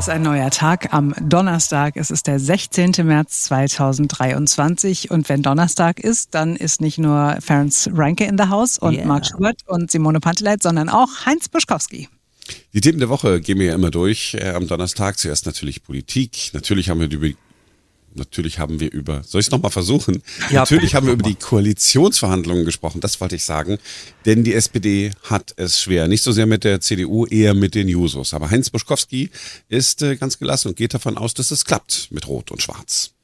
ist ein neuer Tag am Donnerstag. Es ist der 16. März 2023. Und wenn Donnerstag ist, dann ist nicht nur Ferenc Reinke in der Haus und yeah. Marc Schubert und Simone Panteleit, sondern auch Heinz Buschkowski. Die Themen der Woche gehen wir ja immer durch äh, am Donnerstag. Zuerst natürlich Politik. Natürlich haben wir über Natürlich haben wir über, soll ich es nochmal versuchen? Ja, Natürlich haben wir über die Koalitionsverhandlungen gesprochen, das wollte ich sagen. Denn die SPD hat es schwer. Nicht so sehr mit der CDU, eher mit den Jusos. Aber Heinz Buschkowski ist äh, ganz gelassen und geht davon aus, dass es klappt mit Rot und Schwarz.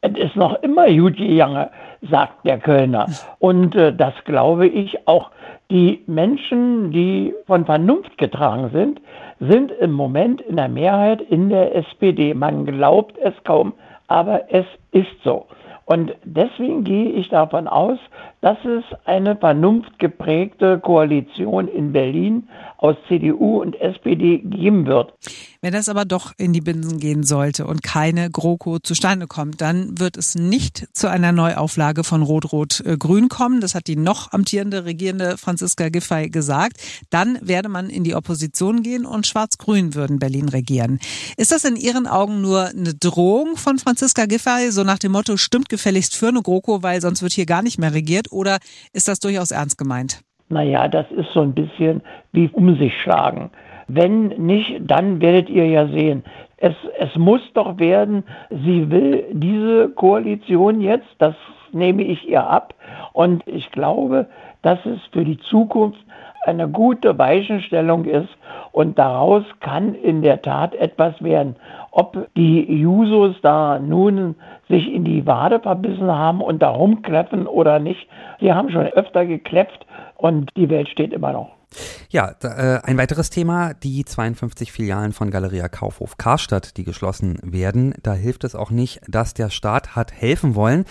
Es ist noch immer gut gegangen, sagt der Kölner. Und äh, das glaube ich auch. Die Menschen, die von Vernunft getragen sind, sind im Moment in der Mehrheit in der SPD. Man glaubt es kaum aber es ist so. Und deswegen gehe ich davon aus, dass es eine vernunftgeprägte Koalition in Berlin aus CDU und SPD geben wird. Wenn das aber doch in die Binsen gehen sollte und keine GroKo zustande kommt, dann wird es nicht zu einer Neuauflage von Rot-Rot-Grün kommen. Das hat die noch amtierende regierende Franziska Giffey gesagt. Dann werde man in die Opposition gehen und Schwarz-Grün würden Berlin regieren. Ist das in Ihren Augen nur eine Drohung von Franziska Giffey, so nach dem Motto, stimmt gefälligst für eine GroKo, weil sonst wird hier gar nicht mehr regiert? Oder ist das durchaus ernst gemeint? Naja, das ist so ein bisschen wie um sich schlagen. Wenn nicht, dann werdet ihr ja sehen. Es, es muss doch werden, sie will diese Koalition jetzt, das nehme ich ihr ab. Und ich glaube, dass es für die Zukunft eine gute Weichenstellung ist und daraus kann in der Tat etwas werden. Ob die Jusos da nun sich in die Wade verbissen haben und da rumkläffen oder nicht, sie haben schon öfter gekläpft und die Welt steht immer noch. Ja, äh, ein weiteres Thema, die 52 Filialen von Galeria Kaufhof Karstadt, die geschlossen werden. Da hilft es auch nicht, dass der Staat hat helfen wollen.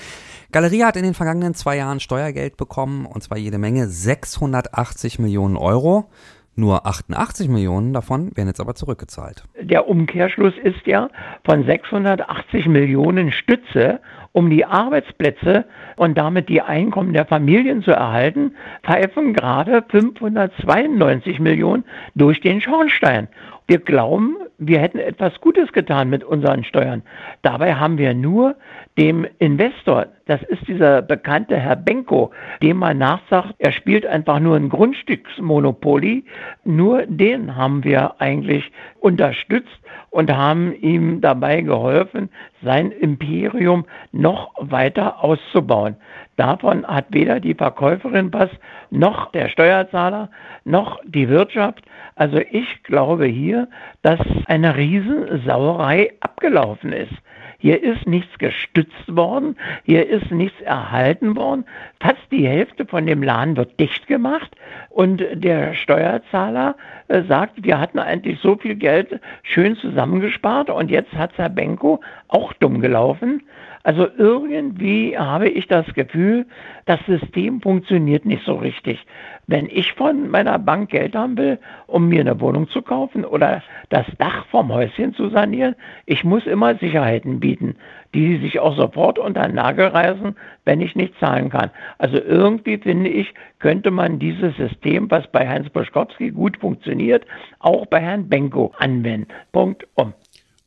Galeria hat in den vergangenen zwei Jahren Steuergeld bekommen, und zwar jede Menge, 680 Millionen Euro. Nur 88 Millionen davon werden jetzt aber zurückgezahlt. Der Umkehrschluss ist ja von 680 Millionen Stütze, um die Arbeitsplätze und damit die Einkommen der Familien zu erhalten, pfeifen gerade 592 Millionen durch den Schornstein. Wir glauben, wir hätten etwas Gutes getan mit unseren Steuern. Dabei haben wir nur dem Investor, das ist dieser bekannte Herr Benko, dem man nachsagt, er spielt einfach nur ein Grundstücksmonopoly, nur den haben wir eigentlich unterstützt und haben ihm dabei geholfen, sein Imperium noch weiter auszubauen. Davon hat weder die Verkäuferin was, noch der Steuerzahler, noch die Wirtschaft. Also ich glaube hier, dass eine Riesensauerei abgelaufen ist. Hier ist nichts gestützt worden, hier ist nichts erhalten worden. Fast die Hälfte von dem Laden wird dicht gemacht und der Steuerzahler äh, sagt, wir hatten eigentlich so viel Geld schön zusammengespart und jetzt hat Herr Benko auch dumm gelaufen. Also irgendwie habe ich das Gefühl, das System funktioniert nicht so richtig. Wenn ich von meiner Bank Geld haben will, um mir eine Wohnung zu kaufen oder das Dach vom Häuschen zu sanieren, ich muss immer Sicherheiten bieten, die sich auch sofort unter den Nagel reißen, wenn ich nicht zahlen kann. Also irgendwie finde ich, könnte man dieses System, was bei Heinz Boschkowski gut funktioniert, auch bei Herrn Benko anwenden. Punkt um.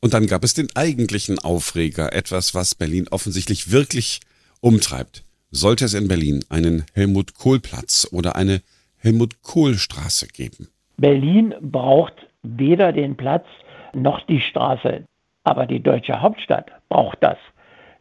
Und dann gab es den eigentlichen Aufreger, etwas, was Berlin offensichtlich wirklich umtreibt. Sollte es in Berlin einen Helmut Kohl Platz oder eine Helmut Kohl Straße geben? Berlin braucht weder den Platz noch die Straße, aber die deutsche Hauptstadt braucht das.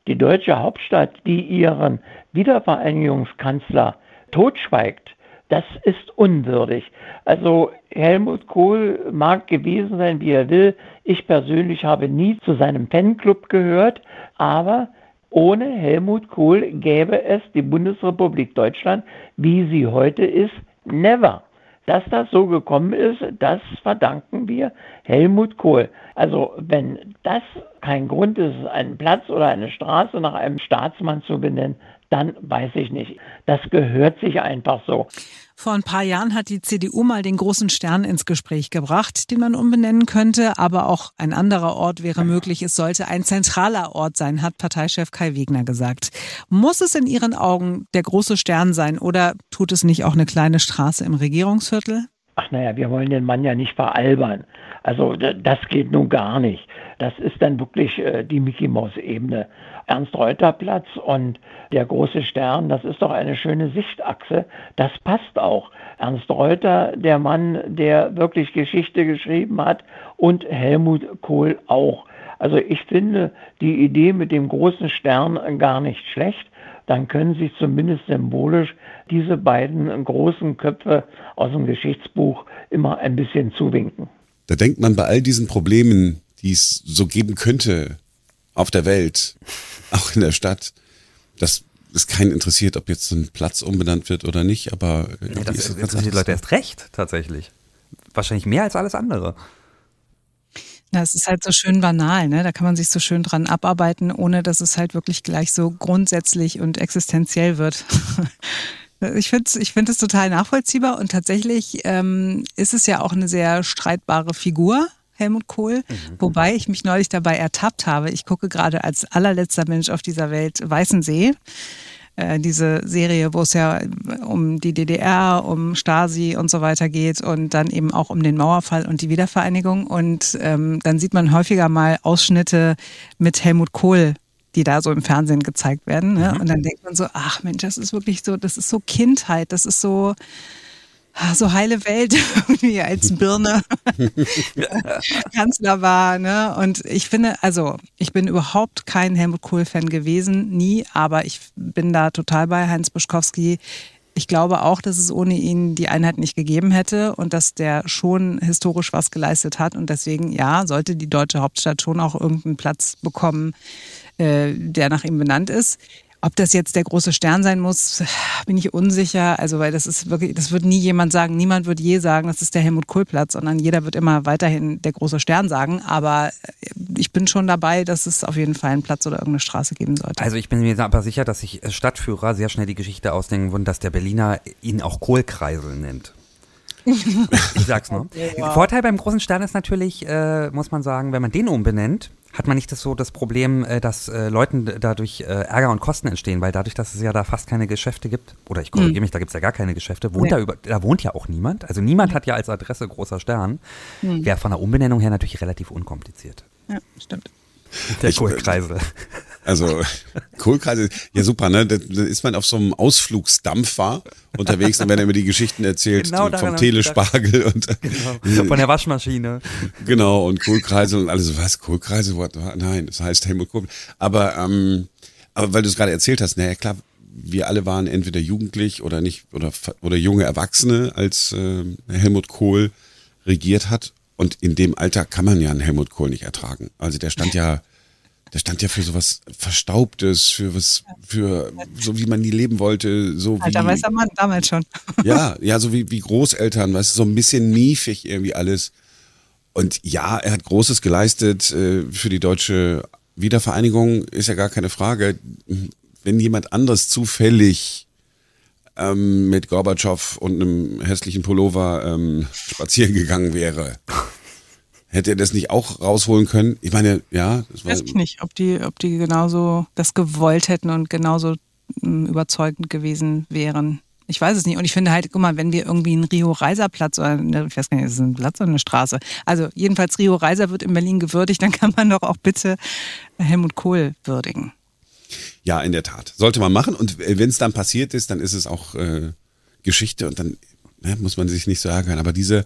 Die deutsche Hauptstadt, die ihren Wiedervereinigungskanzler totschweigt, das ist unwürdig. Also Helmut Kohl mag gewesen sein, wie er will. Ich persönlich habe nie zu seinem Fanclub gehört, aber ohne Helmut Kohl gäbe es die Bundesrepublik Deutschland, wie sie heute ist, never. Dass das so gekommen ist, das verdanken wir Helmut Kohl. Also wenn das kein Grund ist, einen Platz oder eine Straße nach einem Staatsmann zu benennen, dann weiß ich nicht. Das gehört sich einfach so. Vor ein paar Jahren hat die CDU mal den großen Stern ins Gespräch gebracht, den man umbenennen könnte, aber auch ein anderer Ort wäre möglich. Es sollte ein zentraler Ort sein, hat Parteichef Kai Wegner gesagt. Muss es in Ihren Augen der große Stern sein oder tut es nicht auch eine kleine Straße im Regierungsviertel? Ach naja, wir wollen den Mann ja nicht veralbern. Also das geht nun gar nicht. Das ist dann wirklich äh, die Mickey Maus Ebene. Ernst Reuter Platz und der große Stern, das ist doch eine schöne Sichtachse. Das passt auch. Ernst Reuter, der Mann, der wirklich Geschichte geschrieben hat und Helmut Kohl auch. Also ich finde die Idee mit dem großen Stern gar nicht schlecht. Dann können sich zumindest symbolisch diese beiden großen Köpfe aus dem Geschichtsbuch immer ein bisschen zuwinken. Da denkt man bei all diesen Problemen, die es so geben könnte auf der Welt, auch in der Stadt, dass es keinen interessiert, ob jetzt ein Platz umbenannt wird oder nicht, aber ja, das interessiert die Leute erst recht, tatsächlich. Wahrscheinlich mehr als alles andere. Ja, es ist halt so schön banal, ne? Da kann man sich so schön dran abarbeiten, ohne dass es halt wirklich gleich so grundsätzlich und existenziell wird. Ich finde es ich find total nachvollziehbar und tatsächlich ähm, ist es ja auch eine sehr streitbare Figur, Helmut Kohl, mhm. wobei ich mich neulich dabei ertappt habe. Ich gucke gerade als allerletzter Mensch auf dieser Welt Weißensee. Äh, diese Serie, wo es ja um die DDR, um Stasi und so weiter geht und dann eben auch um den Mauerfall und die Wiedervereinigung. Und ähm, dann sieht man häufiger mal Ausschnitte mit Helmut Kohl die da so im Fernsehen gezeigt werden. Ne? Mhm. Und dann denkt man so, ach Mensch, das ist wirklich so, das ist so Kindheit, das ist so, so heile Welt irgendwie als Birne Kanzler war. Ne? Und ich finde, also ich bin überhaupt kein Helmut Kohl-Fan gewesen, nie, aber ich bin da total bei Heinz Buschkowski. Ich glaube auch, dass es ohne ihn die Einheit nicht gegeben hätte und dass der schon historisch was geleistet hat. Und deswegen, ja, sollte die deutsche Hauptstadt schon auch irgendeinen Platz bekommen, äh, der nach ihm benannt ist. Ob das jetzt der große Stern sein muss, bin ich unsicher. Also, weil das ist wirklich, das wird nie jemand sagen. Niemand wird je sagen, das ist der Helmut Kohl-Platz, sondern jeder wird immer weiterhin der große Stern sagen. Aber äh, ich bin schon dabei, dass es auf jeden Fall einen Platz oder irgendeine Straße geben sollte. Also, ich bin mir aber sicher, dass sich Stadtführer sehr schnell die Geschichte ausdenken würden, dass der Berliner ihn auch Kohlkreisel nennt. ich sag's nur. Ja. Vorteil beim großen Stern ist natürlich, äh, muss man sagen, wenn man den umbenennt, hat man nicht das so das Problem, äh, dass äh, Leuten dadurch äh, Ärger und Kosten entstehen, weil dadurch, dass es ja da fast keine Geschäfte gibt, oder ich korrigiere mhm. mich, da gibt es ja gar keine Geschäfte, wohnt ja. da, über, da wohnt ja auch niemand. Also niemand mhm. hat ja als Adresse großer Stern. Mhm. Wäre von der Umbenennung her natürlich relativ unkompliziert. Ja, stimmt. Der Kohlkreisel. Also Kohlkreisel, ja super, ne? Da, da, ist man auf so einem Ausflugsdampfer unterwegs, dann werden immer die Geschichten erzählt genau vom Telespargel und genau. von der Waschmaschine. Genau, und Kohlkreisel und alles. Was? Kohlkreisel? Nein, das heißt Helmut Kohl. Aber, ähm, aber weil du es gerade erzählt hast, naja klar, wir alle waren entweder jugendlich oder nicht oder, oder junge Erwachsene, als äh, Helmut Kohl regiert hat. Und in dem Alter kann man ja einen Helmut Kohl nicht ertragen. Also der stand ja der stand ja für sowas Verstaubtes, für was, für so wie man nie leben wollte, so wie. Alter, weiß der Mann damals schon. ja, ja, so wie, wie Großeltern, weißt du, so ein bisschen miefig irgendwie alles. Und ja, er hat Großes geleistet äh, für die deutsche Wiedervereinigung, ist ja gar keine Frage. Wenn jemand anderes zufällig ähm, mit Gorbatschow und einem hässlichen Pullover ähm, spazieren gegangen wäre, Hätte er das nicht auch rausholen können? Ich meine, ja. Das war Weiß ich nicht, ob die, ob die genauso das gewollt hätten und genauso hm, überzeugend gewesen wären. Ich weiß es nicht. Und ich finde halt, guck mal, wenn wir irgendwie einen Rio-Reiser-Platz oder, eine, ich weiß gar nicht, ist es ein Platz oder eine Straße? Also jedenfalls Rio Reiser wird in Berlin gewürdigt, dann kann man doch auch bitte Helmut Kohl würdigen. Ja, in der Tat. Sollte man machen. Und wenn es dann passiert ist, dann ist es auch äh, Geschichte und dann ne, muss man sich nicht so ärgern. Aber diese,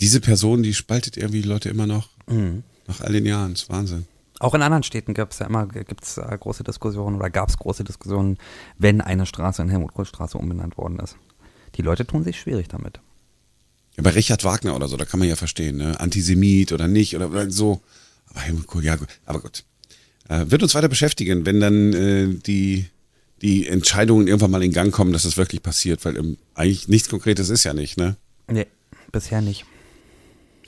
diese Person, die spaltet irgendwie die Leute immer noch. Mhm. Nach all den Jahren. Das ist Wahnsinn. Auch in anderen Städten gibt es ja immer gibt's, äh, große Diskussionen oder gab es große Diskussionen, wenn eine Straße in Helmut-Kohl-Straße umbenannt worden ist. Die Leute tun sich schwierig damit. Ja, bei Richard Wagner oder so, da kann man ja verstehen, ne? Antisemit oder nicht oder, oder so. Aber Helmut Kohl, ja, gut. aber gut. Äh, wird uns weiter beschäftigen, wenn dann äh, die, die Entscheidungen irgendwann mal in Gang kommen, dass das wirklich passiert, weil ähm, eigentlich nichts Konkretes ist ja nicht, ne? Nee, bisher nicht.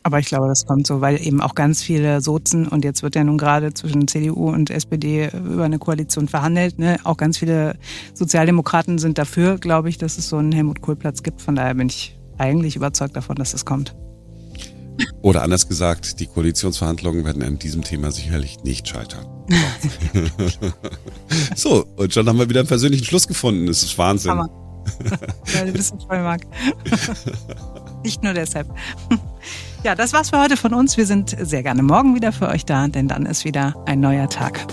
Aber ich glaube, das kommt so, weil eben auch ganz viele Sozen und jetzt wird ja nun gerade zwischen CDU und SPD über eine Koalition verhandelt. Ne? Auch ganz viele Sozialdemokraten sind dafür, glaube ich, dass es so einen Helmut-Kohl-Platz gibt. Von daher bin ich eigentlich überzeugt davon, dass es kommt. Oder anders gesagt, die Koalitionsverhandlungen werden an diesem Thema sicherlich nicht scheitern. so, und schon haben wir wieder einen persönlichen Schluss gefunden. Das ist Wahnsinn. Hammer. ja, du bist ein Vollmark. Nicht nur deshalb. Ja, das war's für heute von uns. Wir sind sehr gerne morgen wieder für euch da, denn dann ist wieder ein neuer Tag.